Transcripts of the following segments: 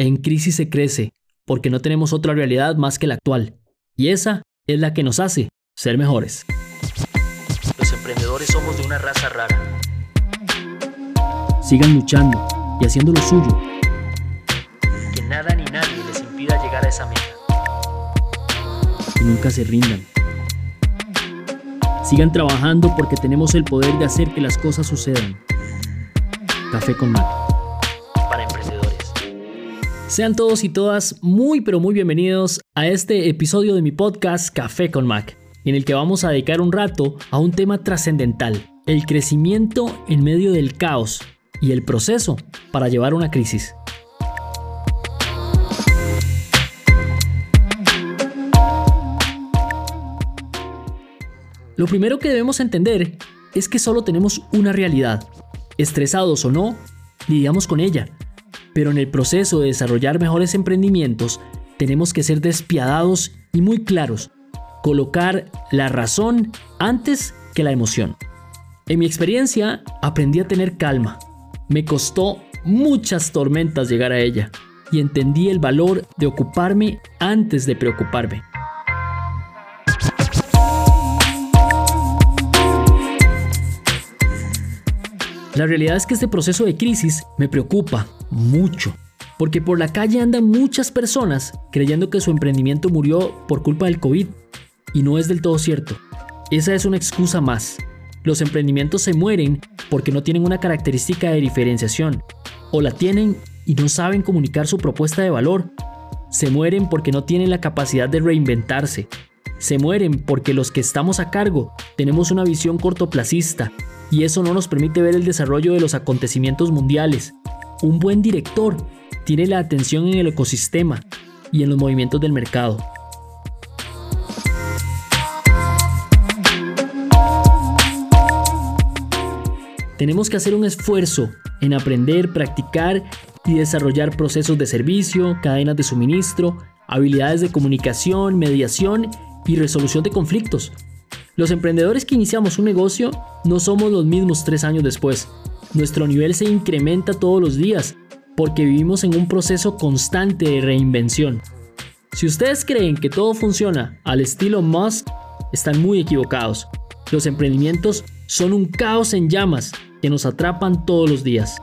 En crisis se crece, porque no tenemos otra realidad más que la actual. Y esa es la que nos hace ser mejores. Los emprendedores somos de una raza rara. Sigan luchando y haciendo lo suyo. Que nada ni nadie les impida llegar a esa meta. Y nunca se rindan. Sigan trabajando porque tenemos el poder de hacer que las cosas sucedan. Café con Mac. Sean todos y todas muy pero muy bienvenidos a este episodio de mi podcast Café con Mac, en el que vamos a dedicar un rato a un tema trascendental, el crecimiento en medio del caos y el proceso para llevar una crisis. Lo primero que debemos entender es que solo tenemos una realidad. Estresados o no, lidiamos con ella. Pero en el proceso de desarrollar mejores emprendimientos, tenemos que ser despiadados y muy claros. Colocar la razón antes que la emoción. En mi experiencia, aprendí a tener calma. Me costó muchas tormentas llegar a ella y entendí el valor de ocuparme antes de preocuparme. La realidad es que este proceso de crisis me preocupa mucho, porque por la calle andan muchas personas creyendo que su emprendimiento murió por culpa del COVID, y no es del todo cierto. Esa es una excusa más. Los emprendimientos se mueren porque no tienen una característica de diferenciación, o la tienen y no saben comunicar su propuesta de valor. Se mueren porque no tienen la capacidad de reinventarse. Se mueren porque los que estamos a cargo tenemos una visión cortoplacista y eso no nos permite ver el desarrollo de los acontecimientos mundiales. Un buen director tiene la atención en el ecosistema y en los movimientos del mercado. Tenemos que hacer un esfuerzo en aprender, practicar y desarrollar procesos de servicio, cadenas de suministro, habilidades de comunicación, mediación y resolución de conflictos, los emprendedores que iniciamos un negocio no somos los mismos tres años después. Nuestro nivel se incrementa todos los días porque vivimos en un proceso constante de reinvención. Si ustedes creen que todo funciona al estilo Musk, están muy equivocados. Los emprendimientos son un caos en llamas que nos atrapan todos los días.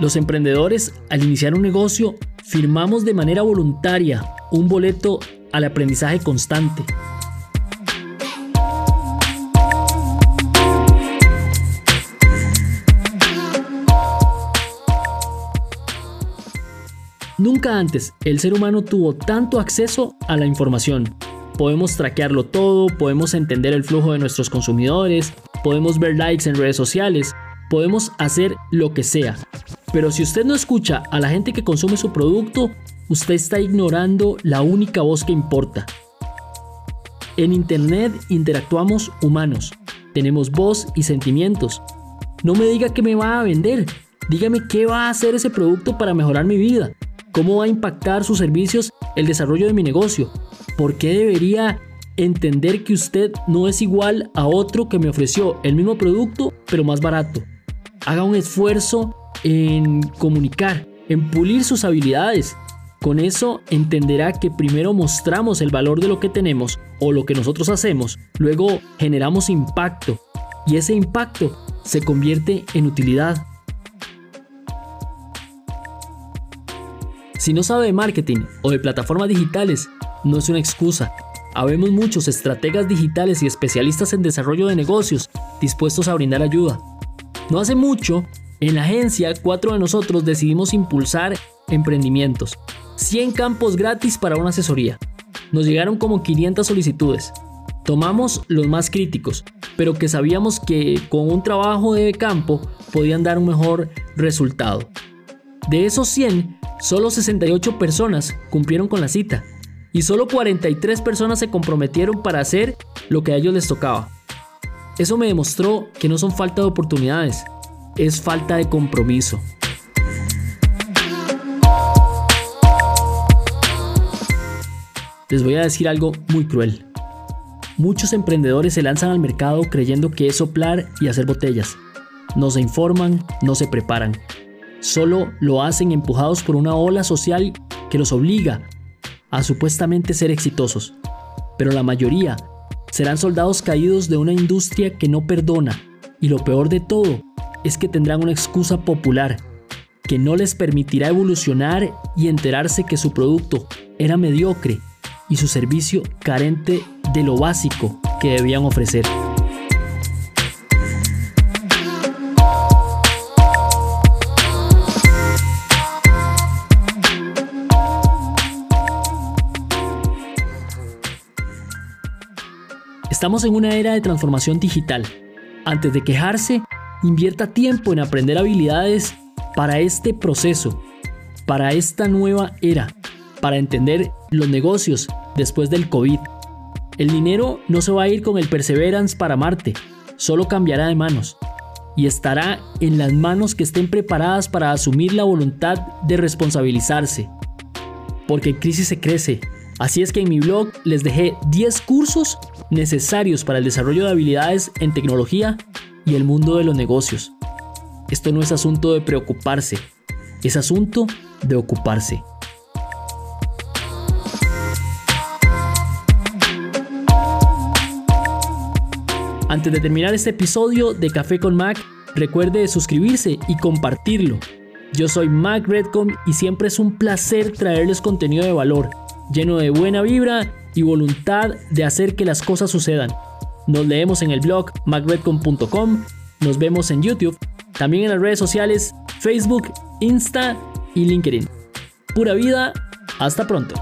Los emprendedores, al iniciar un negocio, firmamos de manera voluntaria un boleto al aprendizaje constante. Nunca antes el ser humano tuvo tanto acceso a la información. Podemos traquearlo todo, podemos entender el flujo de nuestros consumidores, podemos ver likes en redes sociales, podemos hacer lo que sea. Pero si usted no escucha a la gente que consume su producto, usted está ignorando la única voz que importa. En Internet interactuamos humanos, tenemos voz y sentimientos. No me diga que me va a vender, dígame qué va a hacer ese producto para mejorar mi vida, ¿Cómo va a impactar sus servicios el desarrollo de mi negocio? ¿Por qué debería entender que usted no es igual a otro que me ofreció el mismo producto pero más barato? Haga un esfuerzo en comunicar, en pulir sus habilidades. Con eso entenderá que primero mostramos el valor de lo que tenemos o lo que nosotros hacemos, luego generamos impacto y ese impacto se convierte en utilidad Si no sabe de marketing o de plataformas digitales, no es una excusa. Habemos muchos estrategas digitales y especialistas en desarrollo de negocios dispuestos a brindar ayuda. No hace mucho, en la agencia, cuatro de nosotros decidimos impulsar emprendimientos. 100 campos gratis para una asesoría. Nos llegaron como 500 solicitudes. Tomamos los más críticos, pero que sabíamos que con un trabajo de campo podían dar un mejor resultado. De esos 100, Solo 68 personas cumplieron con la cita y solo 43 personas se comprometieron para hacer lo que a ellos les tocaba. Eso me demostró que no son falta de oportunidades, es falta de compromiso. Les voy a decir algo muy cruel. Muchos emprendedores se lanzan al mercado creyendo que es soplar y hacer botellas. No se informan, no se preparan solo lo hacen empujados por una ola social que los obliga a supuestamente ser exitosos. Pero la mayoría serán soldados caídos de una industria que no perdona. Y lo peor de todo es que tendrán una excusa popular que no les permitirá evolucionar y enterarse que su producto era mediocre y su servicio carente de lo básico que debían ofrecer. Estamos en una era de transformación digital. Antes de quejarse, invierta tiempo en aprender habilidades para este proceso, para esta nueva era, para entender los negocios después del COVID. El dinero no se va a ir con el Perseverance para Marte, solo cambiará de manos y estará en las manos que estén preparadas para asumir la voluntad de responsabilizarse. Porque en crisis se crece. Así es que en mi blog les dejé 10 cursos necesarios para el desarrollo de habilidades en tecnología y el mundo de los negocios. Esto no es asunto de preocuparse, es asunto de ocuparse. Antes de terminar este episodio de Café con Mac, recuerde suscribirse y compartirlo. Yo soy Mac Redcom y siempre es un placer traerles contenido de valor, lleno de buena vibra y voluntad de hacer que las cosas sucedan. Nos leemos en el blog macredcom.com, nos vemos en YouTube también en las redes sociales Facebook, Insta y LinkedIn. Pura vida, hasta pronto.